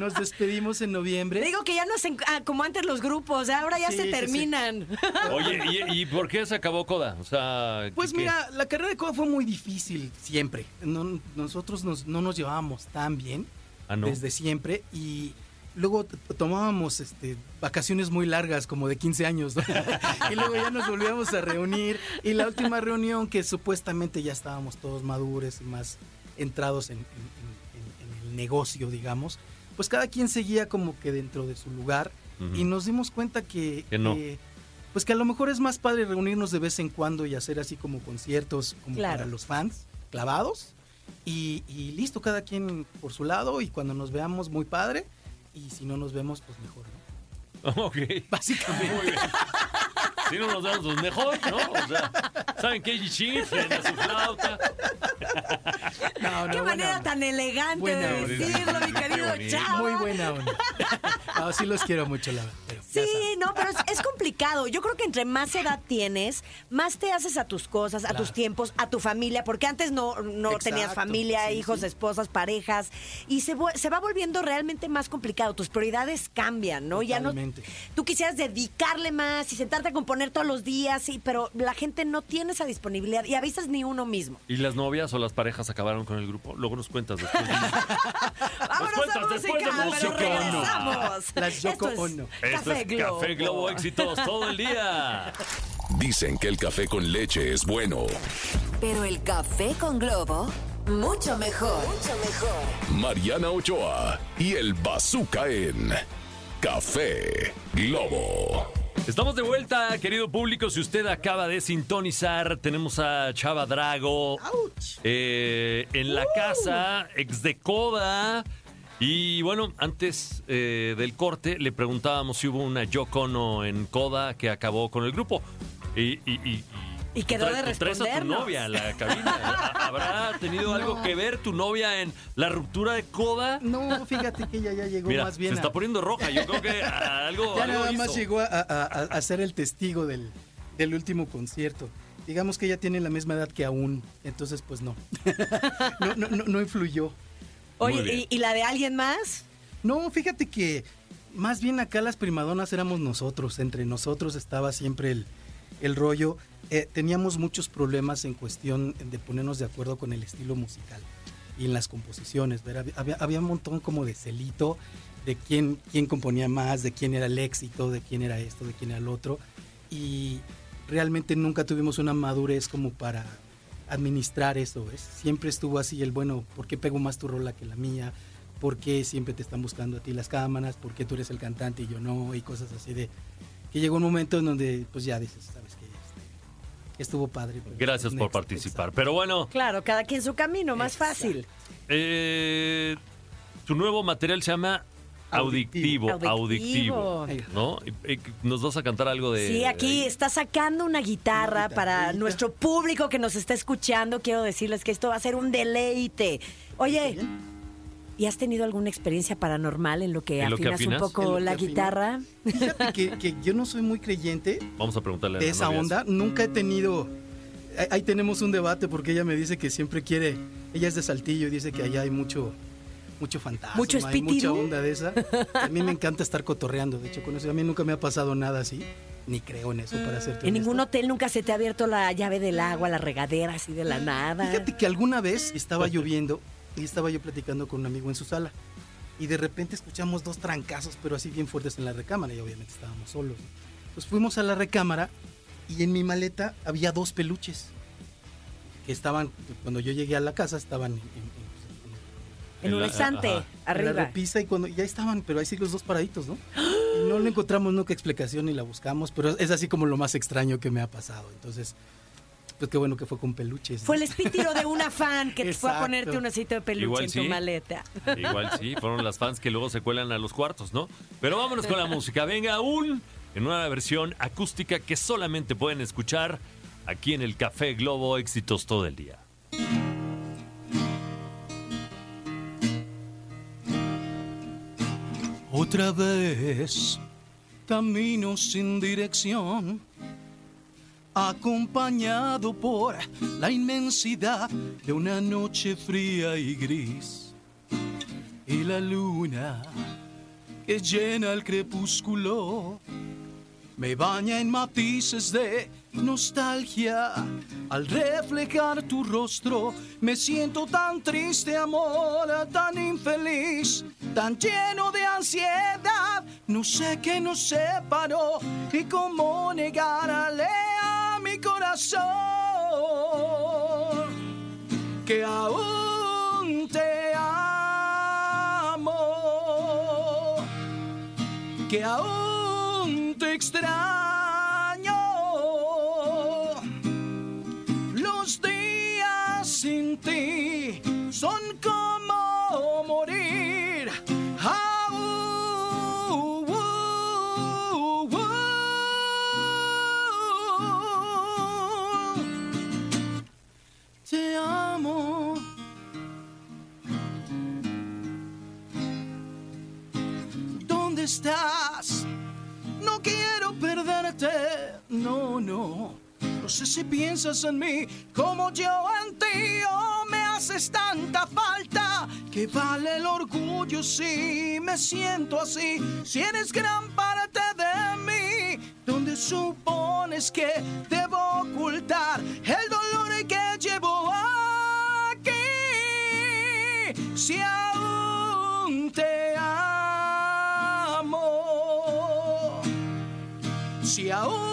nos despedimos en noviembre. Digo que ya no se, ah, como antes los grupos, ahora ya Sí, se sí, sí. terminan. Oye, ¿y, y por qué se acabó Coda? O sea, Pues ¿qué- qué? mira, la carrera de Coda fue muy difícil siempre. No- nosotros nos- no nos llevábamos tan bien Ah, ¿no? desde siempre y luego tomábamos este, vacaciones muy largas, como de 15 años, ¿no? y luego ya nos volvíamos a reunir y la última reunión que supuestamente ya estábamos todos maduros y más entrados en, en- en- en el negocio, digamos, pues cada quien seguía como que dentro de su lugar Ujú. y nos dimos cuenta que, Que no. que, pues que a lo mejor es más padre reunirnos de vez en cuando y hacer así como conciertos como Claro. para los fans clavados y, y listo, cada quien por su lado y cuando nos veamos muy padre y si no nos vemos pues mejor, ¿no? Ok. Básicamente. Muy bien. Si no nos vemos, pues mejor, ¿no? O sea, ¿saben qué? Chiflen a su flauta. No, no, Qué manera onda. tan elegante Buena de onda. decirlo, mi querido. Chava. Muy buena onda. No, sí los quiero mucho, la verdad. pero Sí, no, pero es, es complicado. Yo creo que entre más edad tienes, más te haces a tus cosas, a Claro. tus tiempos, a tu familia, porque antes no, no Exacto, tenías familia, sí, hijos, sí. esposas, parejas, y se, se va volviendo realmente más complicado. Tus prioridades cambian, ¿no? Ya no. Tú quisieras dedicarle más y sentarte a componer todos los días, sí, pero la gente no tiene esa disponibilidad y a veces ni uno mismo. ¿Y las novias o las parejas acabaron con el grupo? Luego nos cuentas después. Vámonos cuentas a después de música, pero música, regresamos. Las Yoko Esto es Ono. Esto Café es Globo. Café Globo éxitos todo el día. Dicen que el café con leche es bueno. Pero el café con globo, mucho mejor. Mucho mejor. Mariana Ochoa y el Bazooka en Café Globo. Estamos de vuelta, querido público. Si usted acaba de sintonizar, tenemos a Chava Drago eh, en la casa, ex de Coda. Y bueno, antes eh, del corte le preguntábamos si hubo una Yoko Ono en Coda que acabó con el grupo. Y, y, y, Y quedó de traes a tu respondernos. novia a la cabina. ¿Ha- ¿Habrá tenido algo que ver tu novia en la ruptura de Coda? No, fíjate que ella ya llegó Mira, más bien se a- está poniendo roja. Yo creo que algo. Ya algo nada más hizo. llegó a, a- a- a ser el testigo del, del último concierto. digamos que ella tiene la misma edad que aún, entonces pues no. no, no, no, no influyó. Oye. ¿y, y la de alguien más? No, fíjate que más bien acá las primadonas éramos nosotros, entre nosotros estaba siempre el, el rollo. Eh, teníamos muchos problemas en cuestión de ponernos de acuerdo con el estilo musical y en las composiciones. ¿ver? Había, había- había un montón como de celito de quién, quién componía más, de quién era el éxito, de quién era esto, de quién era el otro. Y realmente nunca tuvimos una madurez como para administrar eso, ¿ves? Siempre estuvo así el, bueno, ¿por qué pego más tu rola que la mía? ¿Por qué siempre te están buscando a ti las cámaras? ¿Por qué tú eres el cantante y yo no? Y cosas así de... Que llegó un momento en donde, pues ya dices, ¿sabes qué? Este, estuvo padre. Gracias por next, participar. exacto. Pero bueno, Claro, cada quien su camino, más Exacto. fácil. eh, tu nuevo material se llama Audictivo. Audictivo. Audictivo. ¿No? ¿Nos vas a cantar algo de.? Sí, aquí está sacando una guitarra Una para nuestro público que nos está escuchando. Quiero decirles que esto va a ser un deleite. Oye, ¿y has tenido alguna experiencia paranormal en lo que ¿En lo que afinas un poco la guitarra? Fíjate que, que yo no soy muy creyente Vamos a preguntarle a de las esa novias. onda. Nunca he tenido. ahí- Ahí tenemos un debate porque ella me dice que siempre quiere. Ella es de Saltillo y dice que allá hay mucho. Mucho fantasma, ¿Mucho hay mucha onda de esa. A mí me encanta estar cotorreando, de hecho, con eso. A mí nunca me ha pasado nada así, ni creo en eso, para serte En honesto. ningún hotel nunca se te ha abierto la llave del agua, la regadera así de la nada. Fíjate que alguna vez estaba lloviendo y estaba yo platicando con un amigo en su sala. Y de repente escuchamos dos trancazos, pero así bien fuertes en la recámara. Y obviamente estábamos solos. Pues fuimos a la recámara y en mi maleta había dos peluches. Que estaban, cuando yo llegué a la casa, estaban en, en- En En un en la arriba. repisa y cuando ya estaban, pero ahí sí los dos paraditos, ¿no? Y no le encontramos nunca explicación ni la buscamos, pero es así como lo más extraño que me ha pasado. Entonces, pues qué bueno que fue con peluches. ¿no? Fue el espíritu de una fan que te fue a ponerte un osito de peluche Igual en sí. tu maleta. Igual sí, fueron las fans que luego se cuelan a los cuartos, ¿no? Pero vámonos con la música. Venga, aún en una versión acústica que solamente pueden escuchar aquí en el Café Globo Éxitos todo el día. Otra vez, camino sin dirección, acompañado por la inmensidad de una noche fría y gris. Y la luna que llena el crepúsculo me baña en matices de nostalgia. Al reflejar tu rostro, me siento tan triste, amor, tan infeliz, tan lleno de ansiedad. No sé qué nos separó y cómo negarle a mi corazón que aún te amo que aún Si piensas en mí como yo en ti o me haces tanta falta que vale el orgullo si me siento así. Si eres gran parte de mí, donde supones que debo ocultar el dolor que llevo aquí. Si aún te amo si aún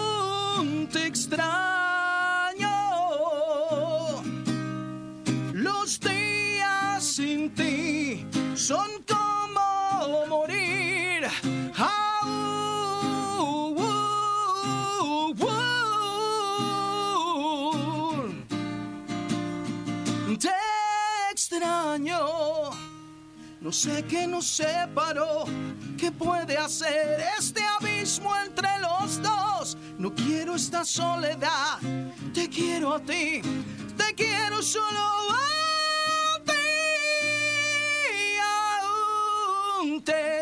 No sé qué nos separó, qué puede hacer este abismo entre los dos. No quiero esta soledad, te quiero a ti, te quiero solo a ti. Aún te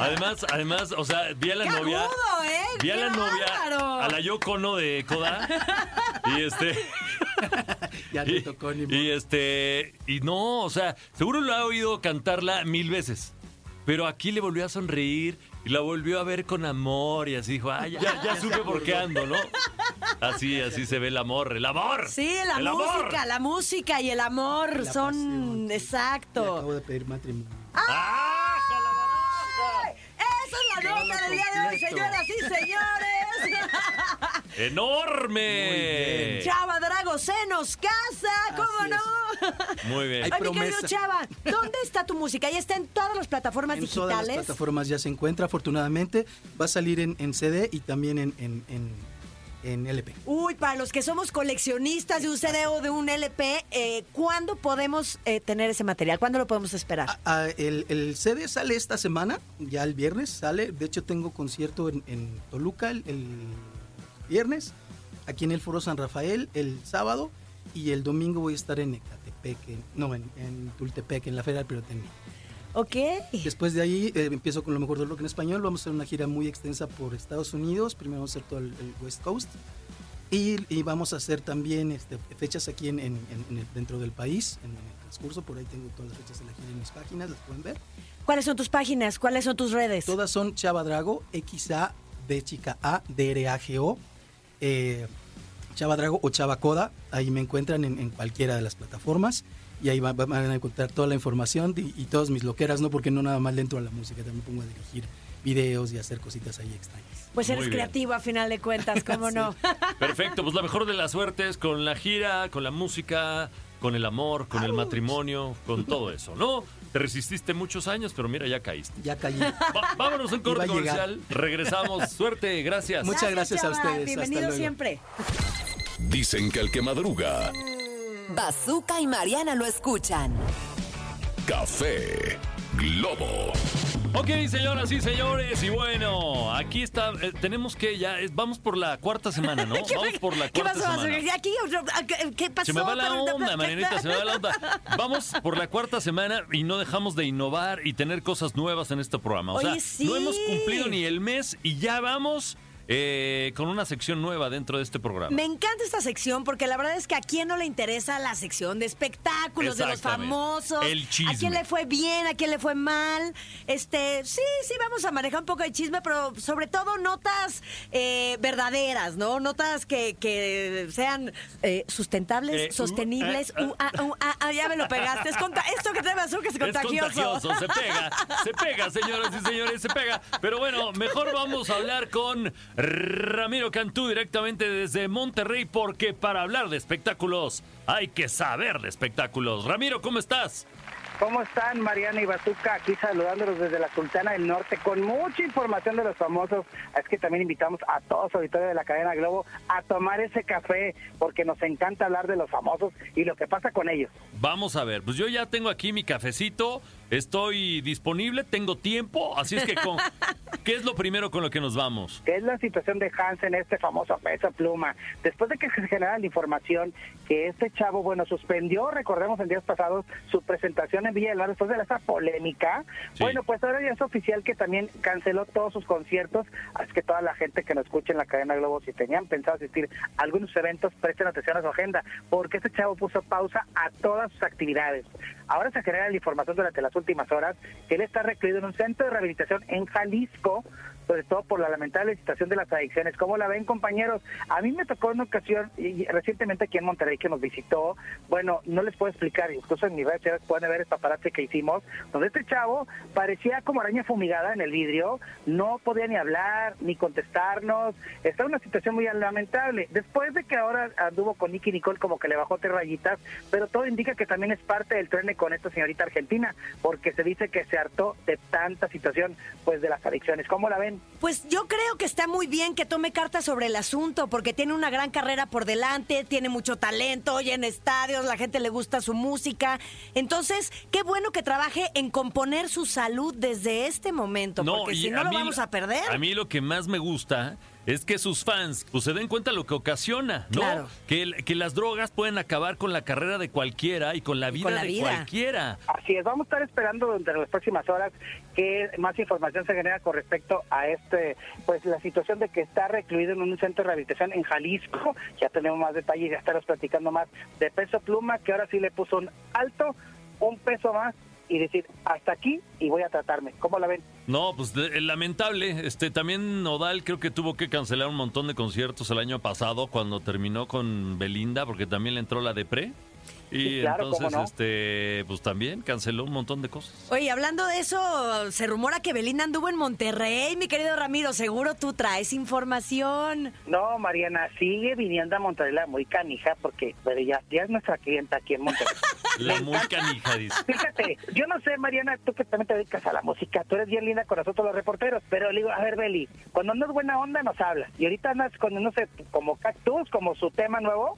Además, además, o sea, vi a la ¡Qué novia. agudo, eh! Vi a ¡Qué la novia, bárbaro! a la Yoko Ono de Koda. y este. Ya y, te tocó ni modo. y este. Y no, o sea, seguro lo ha oído cantarla mil veces. Pero aquí le volvió a sonreír y la volvió a ver con amor y así dijo, ay, ya, ya supe por qué ando, ¿no? Así, así se ve el amor, el amor. Sí, la el amor. música, la música y el amor La son pasión. Exacto. acabo de pedir matrimonio. ¡Ah. Esa es la nota del día de hoy, señoras y señores. ¡Enorme! Chava Drago se nos casa, ¿cómo Así no? Muy bien. Hay Ay, mi querido promesa. Chava, ¿dónde está tu música? Ya está en todas las plataformas En todas las digitales. plataformas ya se encuentra, afortunadamente. Va a salir en, en CD y también en, en, en, LP. Uy, para los que somos coleccionistas de un CD o de un LP, eh, ¿cuándo podemos eh, tener ese material? ¿Cuándo lo podemos esperar? Ah, ah, el, el CD sale esta semana, ya el viernes sale. De hecho, tengo concierto en, en Toluca el, el viernes, aquí en el Foro San Rafael el sábado y el domingo voy a estar en Ecatepec, en- no, en, en Tultepec, en la Feria del Pirotecnia. ¿Ok? Después de ahí eh, empiezo con lo mejor del rock en español. Vamos a hacer una gira muy extensa por Estados Unidos. Primero vamos a hacer todo el, el West Coast. Y, y vamos a hacer también este, fechas aquí en, en- en- el- dentro del país, en, el transcurso. Por ahí tengo todas las fechas de la gira en mis páginas, las pueden ver. ¿Cuáles son tus páginas? ¿Cuáles son tus redes? Todas son Chava Drago, X-A, D chica A, D-R-A-G-O. Eh, Chava Drago o Chava Coda. Ahí me encuentran en, en cualquiera de las plataformas. Y ahí va- van a encontrar toda la información y, y todas mis loqueras, ¿no? Porque no nada más le entro a la música, también pongo a dirigir videos y a hacer cositas ahí extrañas. Pues eres creativo a final de cuentas, ¿cómo no? Perfecto, pues la mejor de las suertes con la gira, con la música, con el amor, con el matrimonio, con todo eso, ¿no? Te resististe muchos años, pero mira, ya caíste. Ya caí. Va- vámonos a un corte a comercial. Regresamos. Suerte, gracias. Muchas gracias a Chava. ustedes. Hasta Bienvenido luego. siempre. Dicen que el que madruga, Bazooka y Mariana lo escuchan. café Globo. Ok, señoras y señores, y bueno, aquí está, eh, tenemos que ya, es- vamos por la cuarta semana, ¿no? Vamos por la ¿Qué cuarta pasó? semana. Aquí, ¿qué- ¿Qué pasó? Se me va la onda, Marianita, se me va la onda. Vamos por la cuarta semana y no dejamos de innovar y tener cosas nuevas en este programa. O Oye, sea, sí. no hemos cumplido ni el mes y ya vamos eh, con una sección nueva dentro de este programa. Me encanta esta sección porque la verdad es que a quién no le interesa la sección de espectáculos, de los famosos. El chisme. A quién le fue bien, a quién le fue mal. Este, sí, sí, vamos a manejar un poco de chisme, pero sobre todo notas eh, verdaderas, ¿no? Notas que, que sean eh, sustentables, Eh, uh, sostenibles. Uh, ah, uh, ah, ah, ya me lo pegaste. Es esto que te azúcar es Es contagioso. contagioso, se pega, se pega, señoras y señores, se pega. Pero bueno, mejor vamos a hablar con Ramiro Cantú directamente desde Monterrey, porque para hablar de espectáculos hay que saber de espectáculos. Ramiro, ¿cómo estás? ¿Cómo están Mariana y Bazuca? Aquí saludándolos desde la Sultana del Norte con mucha información de los famosos. Es que también invitamos a todos auditores de la cadena Globo a tomar ese café porque nos encanta hablar de los famosos y lo que pasa con ellos. Vamos a ver, pues yo ya tengo aquí mi cafecito, estoy disponible, tengo tiempo, así es que con, ¿qué es lo primero con lo que nos vamos? que es la situación de Hansen, este famoso peso pluma. Después de que se genera la información que este chavo, bueno, suspendió, recordemos en días pasados, su presentación en Villa del Mar después de esa polémica, Sí. bueno, pues ahora ya es oficial que también canceló todos sus conciertos, así que toda la gente que nos escucha en la cadena Globo, si tenían pensado asistir a algunos eventos, presten atención a su agenda, porque este chavo puso pausa a todas sus actividades. Ahora se genera la información durante las últimas horas que él está recluido en un centro de rehabilitación en Jalisco, sobre todo por la lamentable situación de las adicciones. ¿Cómo la ven, compañeros? A mí me tocó una ocasión, y recientemente aquí en Monterrey, que nos visitó, bueno, no les puedo explicar, incluso en mis redes sociales pueden ver el paparazzi que hicimos, donde este chavo parecía como araña fumigada en el vidrio, no podía ni hablar, ni contestarnos, está una situación muy lamentable. Después de que ahora anduvo con Nicky Nicole, como que le bajó tres rayitas, pero todo indica que también es parte del tren con esta señorita argentina, porque se dice que se hartó de tanta situación, pues, de las adicciones. ¿Cómo la ven? Pues yo creo que está muy bien que tome cartas sobre el asunto, porque tiene una gran carrera por delante, tiene mucho talento, oye en estadios, la gente le gusta su música. Entonces, qué bueno que trabaje en componer su salud desde este momento, porque y si no lo mí- vamos a perder. A mí lo que más me gusta es que sus fans pues, se den cuenta lo que ocasiona, ¿no? Claro. Que, el- que las drogas pueden acabar con la carrera de cualquiera y con la vida con la de vida. cualquiera. Así es, vamos a estar esperando durante las próximas horas que más información se genera con respecto a este, pues la situación de que está recluido en un centro de rehabilitación en Jalisco. Ya tenemos más detalles, ya estaremos platicando más de peso pluma, que ahora sí le puso un alto, un peso más y decir hasta aquí y voy a tratarme. ¿Cómo la ven? No, pues eh, lamentable. Este también Nodal creo que tuvo que cancelar un montón de conciertos el año pasado cuando terminó con Belinda porque también le entró la depre. Y Sí, claro, entonces no. este pues también canceló un montón de cosas. Oye, hablando de eso, se rumora que Belinda anduvo en Monterrey, mi querido Ramiro, seguro tú traes información. No, Mariana, sigue viniendo a Monterrey la muy canija porque pero ya, ya es nuestra clienta aquí en Monterrey. La muy canija dice. Fíjate, yo no sé, Mariana, tú que también te dedicas a la música, tú eres bien linda con nosotros los reporteros, pero le digo, a ver, Beli, cuando no es buena onda nos hablas. Y ahorita andas con, no sé, como cactus, como su tema nuevo,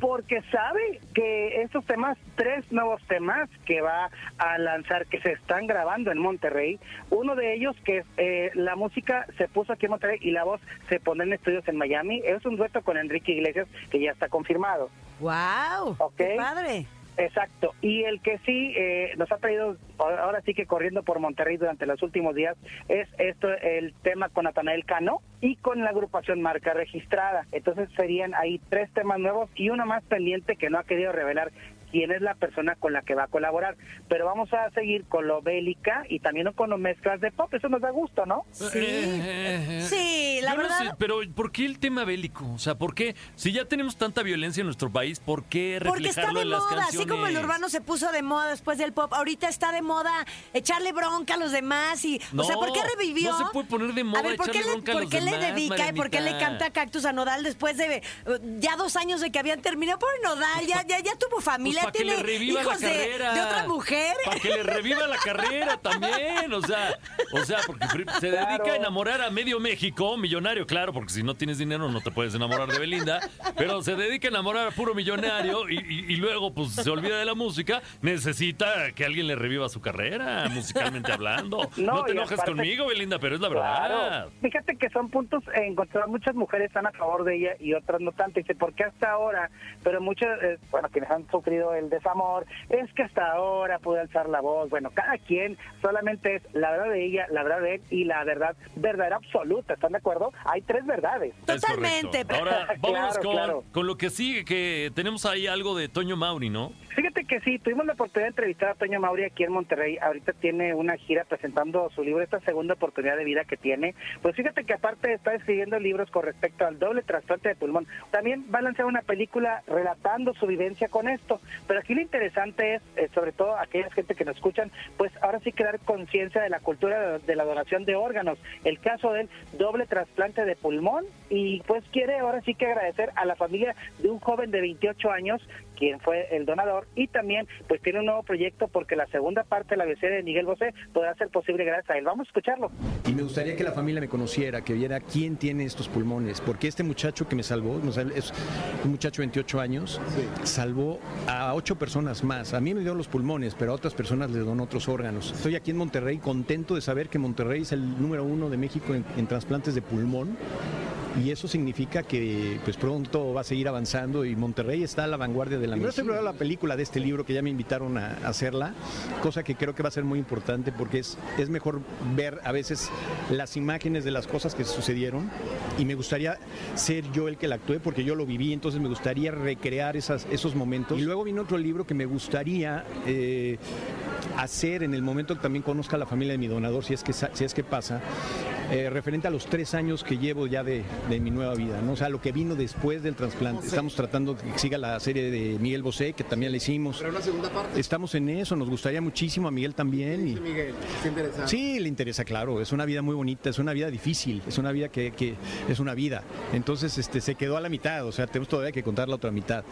porque sabe que estos temas, tres nuevos temas que va a lanzar, que se están grabando en Monterrey, uno de ellos que es, eh, la música se puso aquí en Monterrey y la voz se pone en estudios en Miami, es un dueto con Enrique Iglesias que ya está confirmado. ¡Wow! ¡Qué padre! Exacto, y el que sí eh, nos ha traído ahora sí que corriendo por Monterrey durante los últimos días es esto el tema con Natanael Cano y con la agrupación marca registrada. Entonces serían ahí tres temas nuevos y uno más pendiente que no ha querido revelar quién es la persona con la que va a colaborar. Pero vamos a seguir con lo bélica y también con los mezclas de pop, eso nos da gusto, ¿no? Sí. Eh, Sí, la yo no verdad. sé, pero ¿por qué el tema bélico? O sea, ¿por qué? Si ya tenemos tanta violencia en nuestro país, ¿por qué Porque está reflejarlo de en las moda, canciones? así como el urbano se puso de moda después del pop, ahorita está de moda echarle bronca a los demás y, No, o sea, ¿por qué revivió? no se puede poner de moda A ver, ¿por qué echarle le, bronca a por los qué le dedica y por qué le canta Cactus a Nodal después de ya dos años de que habían terminado por Nodal? Ya, ya, ya tuvo familia, Para que le reviva hijos la de, carrera. de otra mujer. Para que le reviva la carrera también. O sea, o sea, porque se dedica Claro. a enamorar a medio México, millonario, claro, porque si no tienes dinero no te puedes enamorar de Belinda. Pero se dedica a enamorar a puro millonario y, y- y luego pues se olvida de la música. Necesita que alguien le reviva su carrera, musicalmente hablando. No, No, te enojes aparte- conmigo, Belinda, pero es la Claro. verdad. Fíjate que son puntos en contra. Muchas mujeres están a favor de ella y otras no tanto. Dice, ¿por qué hasta ahora? Pero muchas, eh, bueno, quienes han sufrido el desamor, es que hasta ahora pude alzar la voz. Bueno, cada quien solamente es la verdad de ella, la verdad de él y la verdad verdadera absoluta. ¿Están de acuerdo? Hay tres verdades. Es Totalmente. Ahora, vámonos Claro, con, claro. con lo que sigue, que tenemos ahí algo de Toño Mauri, ¿no? Fíjate que sí, tuvimos la oportunidad de entrevistar a Toño Mauri aquí en Monterrey. Ahorita tiene una gira presentando su libro, esta segunda oportunidad de vida que tiene. Pues fíjate que aparte está escribiendo libros con respecto al doble trasplante de pulmón. También va a lanzar una película relatando su vivencia con esto. Pero aquí lo interesante es, eh, sobre todo aquellas gente que nos escuchan, pues ahora sí crear conciencia de la cultura de, la donación de órganos. El caso del doble trasplante de pulmón y pues quiere ahora sí que agradecer a la familia de un joven de 28 años quien fue el donador y también pues tiene un nuevo proyecto porque la segunda parte de la BC de Miguel Bosé podrá ser posible gracias a él. Vamos a escucharlo. Y me gustaría que la familia me conociera, que viera quién tiene estos pulmones, porque este muchacho que me salvó, es un muchacho de 28 años, salvó a ocho personas más. A mí me dio los pulmones, pero a otras personas les donó otros órganos. Estoy aquí en Monterrey contento de saber que Monterrey es el número uno de México en, en trasplantes de pulmón. Y eso significa que pues pronto va a seguir avanzando y Monterrey está a la vanguardia de la medicina. estoy preparando la película de este libro que ya me invitaron a, hacerla, cosa que creo que va a ser muy importante porque es, es mejor ver a veces las imágenes de las cosas que sucedieron y me gustaría ser yo el que la actúe porque yo lo viví, entonces me gustaría recrear esas, esos momentos. Y luego viene otro libro que me gustaría eh, hacer en el momento que también conozca a la familia de mi donador, si es que, si es que pasa, eh, referente a los tres años que llevo ya de, de mi nueva vida, ¿no? O sea, lo que vino después del trasplante. Estamos tratando de que siga la serie de Miguel Bosé, que también la hicimos. Pero una segunda parte. Estamos en eso, nos gustaría muchísimo a Miguel también. Y... Dice Miguel, ¿qué interesante? Sí, le interesa, claro. Es una vida muy bonita, es una vida difícil, es una vida que, que es una vida. Entonces, este, se quedó a la mitad, o sea, tenemos todavía que contar la otra mitad.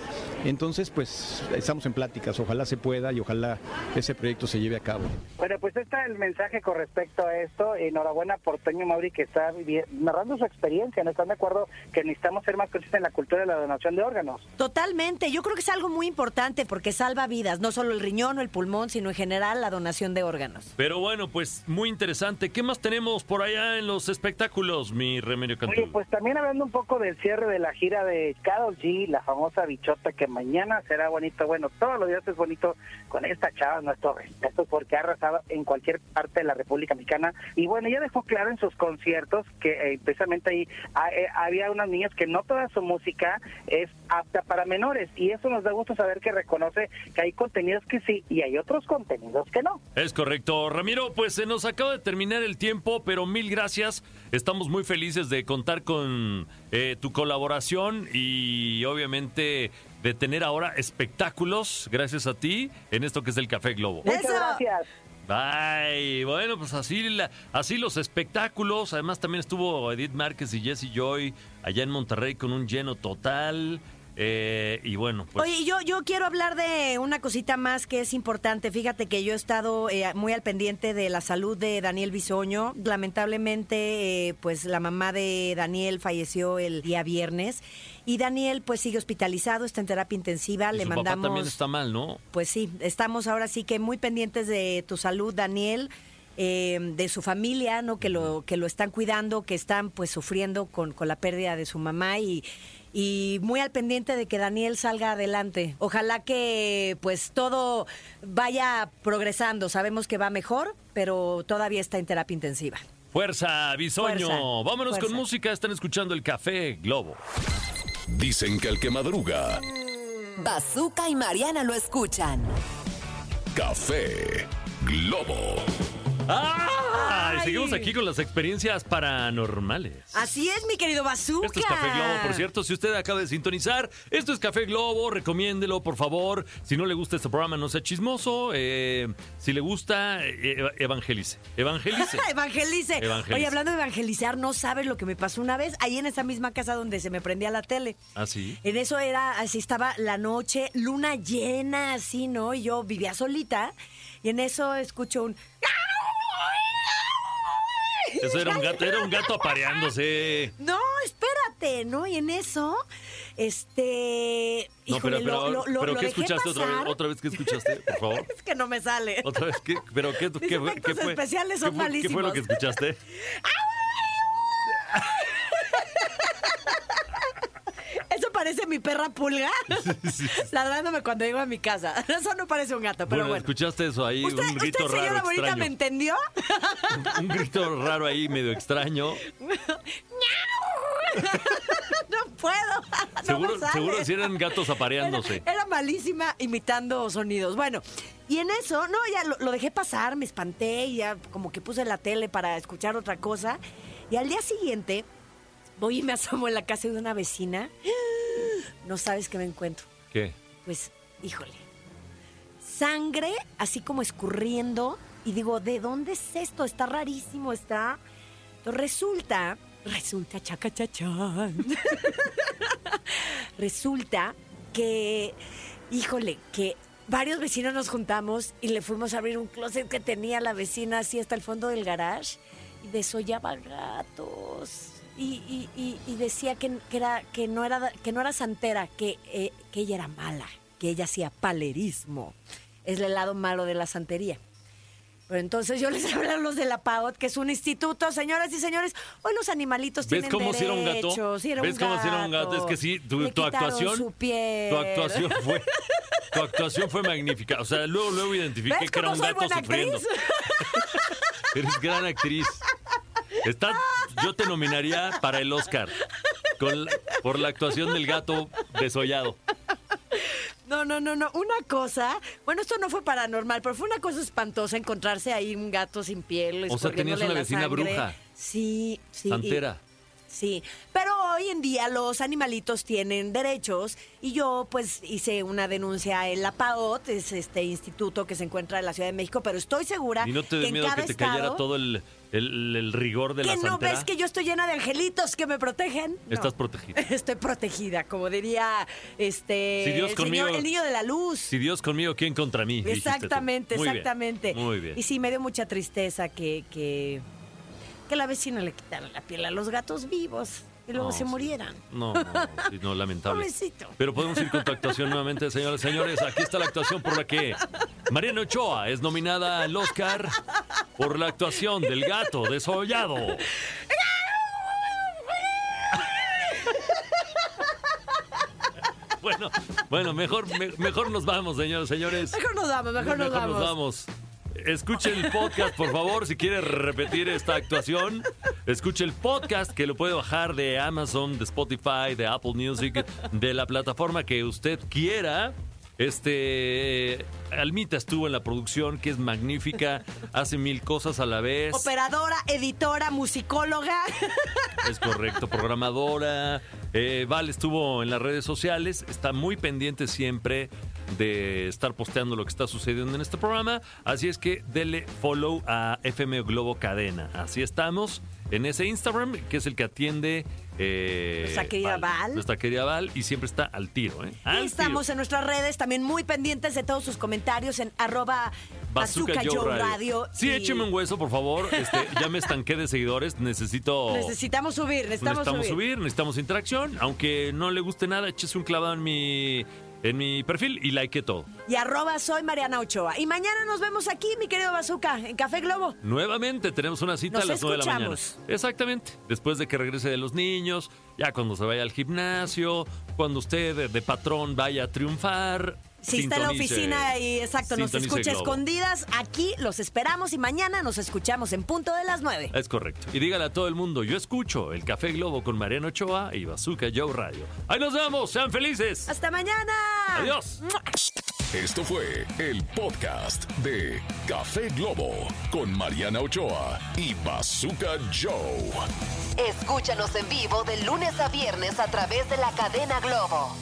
Entonces, pues, estamos en pláticas. Ojalá se pueda y ojalá ese proyecto se lleve a cabo. Bueno, pues este es el mensaje con respecto a esto. Enhorabuena por Toño Mauri, que está narrando su experiencia, ¿no están de acuerdo que necesitamos ser más conscientes en la cultura de la donación de órganos? Totalmente, yo creo que es algo muy importante porque salva vidas, no solo el riñón o el pulmón, sino en general la donación de órganos. Pero bueno, pues muy interesante. ¿Qué más tenemos por allá en los espectáculos, mi Remedio Cantú? Oye, pues también hablando un poco del cierre de la gira de Carol G, la famosa bichota, que mañana será bonito. Bueno, todos los días es bonito con esta chava, nuestro respeto, porque ha arrasado en cualquier parte de la República Mexicana. Y bueno, ella dejó claro en sus conciertos que eh, precisamente ahí ah, eh, había unas niñas que no toda su música es apta para menores. Y eso nos da gusto saber que reconoce que hay contenidos que sí y hay otros contenidos que no. Es correcto. Ramiro, pues se nos acaba de terminar el tiempo, pero mil gracias. Estamos muy felices de contar con eh, tu colaboración y obviamente de tener ahora espectáculos, gracias a ti, en esto que es el Café Globo. Muchas gracias. Ay, bueno, pues así, la- así los espectáculos. Además también estuvo Edith Márquez y Jesse Joy allá en Monterrey con un lleno total. Eh, y bueno, pues... Oye, yo, yo quiero hablar de una cosita más que es importante. Fíjate que yo he estado eh, muy al pendiente de la salud de Daniel Bisoño. Lamentablemente, eh, pues la mamá de Daniel falleció el día viernes. Y Daniel, pues sigue hospitalizado, está en terapia intensiva. y Le su mandamos. papá también está mal, ¿no? Pues sí, estamos ahora sí que muy pendientes de tu salud, Daniel, eh, de su familia, ¿no? Que lo, que lo están cuidando, que están pues sufriendo con, con la pérdida de su mamá y, y muy al pendiente de que Daniel salga adelante. Ojalá que pues todo vaya progresando. Sabemos que va mejor, pero todavía está en terapia intensiva. Fuerza, Bisoño. Fuerza, Vámonos con música. Están escuchando el Café Globo. Dicen que al que madruga, Bazooka y Mariana lo escuchan. Café Globo. ¡Ah! Ay. Seguimos aquí con las experiencias paranormales. Así es, mi querido Bazooka. Esto es Café Globo, por cierto. Si usted acaba de sintonizar, esto es Café Globo. Recomiéndelo, por favor. Si no le gusta este programa, no sea chismoso. Eh, si le gusta, eh, evangelice. Evangelice. Evangelice. Evangelice. Oye, hablando de evangelizar, no sabes lo que me pasó una vez ahí en esa misma casa donde se me prendía la tele. ¿Ah, sí? En eso era, así estaba la noche, luna llena, así, ¿no? Y yo vivía solita y en eso escucho un... Eso era un gato, era un gato apareándose. No, espérate, ¿no? Y en eso, este... No, híjole, pero, pero, lo- lo- pero lo ¿qué escuchaste otra vez? ¿Otra vez qué escuchaste, por favor? Es que no me sale. ¿Otra vez qué? ¿Pero qué, fue- efectos qué fue? especiales son ¿Qué fue- ¿Qué fue lo que malísimos. escuchaste? Eso parece mi perra pulga ladrándome cuando llego a mi casa. Eso no parece un gato, pero bueno, bueno. escuchaste eso ahí, ¿Usted, un grito usted, señora raro, bonita, extraño. me entendió? Un grito raro ahí, medio extraño. no puedo. no seguro, seguro si eran gatos apareándose. Era, era malísima imitando sonidos. Bueno, y en eso, no, ya lo, lo dejé pasar, me espanté y ya como que puse la tele para escuchar otra cosa. Y al día siguiente, voy y me asomo en la casa de una vecina. No sabes qué me encuentro. ¿Qué? Pues, híjole. Sangre, así como escurriendo. Y digo, ¿de dónde es esto? Está rarísimo, está. Entonces, resulta, resulta, chaca, chachán. resulta que, híjole, que varios vecinos nos juntamos y le fuimos a abrir un closet que tenía la vecina así hasta el fondo del garage y desollaba gatos. Y, y- y- decía que, que era, que, no era, que no era santera, que, eh, que ella era mala, que ella hacía palerismo. Es el lado malo de la santería. Pero entonces yo les hablé a los de la PAOT, que es un instituto, señoras y señores. Hoy los animalitos ¿Ves tienen cómo si era un gato? derechos, era ¿Ves un cómo si era un gato? Es que sí, tu, actuación. su piel. Tu actuación fue. Tu actuación fue magnífica. O sea, luego, luego identifiqué ¿Ves que era un gato sufriendo. Eres gran actriz. Está, yo te nominaría para el Oscar con la- por la actuación del gato desollado. No, no, no, no. Una cosa, bueno, esto no fue paranormal, pero fue una cosa espantosa encontrarse ahí un gato sin piel. O sea, tenías una vecina sangre. bruja. Sí, sí. y- Santera. Sí, pero hoy en día los animalitos tienen derechos y yo pues hice una denuncia en la PAOT, es este instituto que se encuentra en la Ciudad de México, pero estoy segura ¿Y no te que en miedo cada que te cayera estado- todo el, el- el rigor de la que no ves que yo estoy llena de angelitos que me protegen. No. Estás protegida. Estoy protegida, como diría este Si Dios el, conmigo- señor- el niño de la luz. Si Dios conmigo, ¿quién contra mí? Exactamente, bien, exactamente. Muy bien. Y sí, me dio mucha tristeza que, que que la vecina le quitara la piel a los gatos vivos y luego No, se sí. murieran. No, no, sí, no, lamentable. Pobrecito. Pero podemos ir con tu actuación nuevamente, señores y señores. Aquí está la actuación por la que Mariana Ochoa es nominada al Oscar por la actuación del gato desollado. Bueno, bueno, mejor, me- mejor nos vamos, señores, señores. Mejor nos vamos, mejor, nos vamos. vamos. Escuche el podcast, por favor, si quiere repetir esta actuación. Escuche el podcast que lo puede bajar de Amazon, de Spotify, de Apple Music, de la plataforma que usted quiera. Este Almita estuvo en la producción, que es magnífica, hace mil cosas a la vez. Operadora, editora, musicóloga. Es correcto, programadora. Eh, Val estuvo en las redes sociales, está muy pendiente siempre de estar posteando lo que está sucediendo en este programa. Así es que dele follow a FM Globo Cadena. Así estamos en ese Instagram, que es el que atiende. eh, Nuestra querida Val. Nuestra querida Val, y siempre está al tiro, ¿eh? Al Y estamos tiro. en nuestras redes también muy pendientes de todos sus comentarios en arroba Bazooka Bazooka Joe Joe Radio. Radio. Sí, y écheme un hueso, por favor. Este, ya me estanqué de seguidores. Necesito. Necesitamos subir, necesitamos, necesitamos subir. subir, necesitamos interacción. Aunque no le guste nada, échese un clavado en mi, en mi perfil y like todo. Y arroba soy Mariana Ochoa. Y mañana nos vemos aquí, mi querido Bazooka, en Café Globo. Nuevamente tenemos una cita Nos a las 9 de la mañana. Exactamente. Después de que regrese de los niños, ya cuando se vaya al gimnasio, cuando usted de, de patrón vaya a triunfar. Si está en la oficina y exacto, nos escucha Globo. escondidas, aquí los esperamos y mañana nos escuchamos en punto de las nueve. Es correcto. Y dígale a todo el mundo, yo escucho el Café Globo con Mariano Ochoa y Bazooka Joe Radio. Ahí nos vemos, sean felices. ¡Hasta mañana! Adiós. Esto fue el podcast de Café Globo con Mariana Ochoa y Bazooka Joe. Escúchanos en vivo de lunes a viernes a través de la cadena Globo.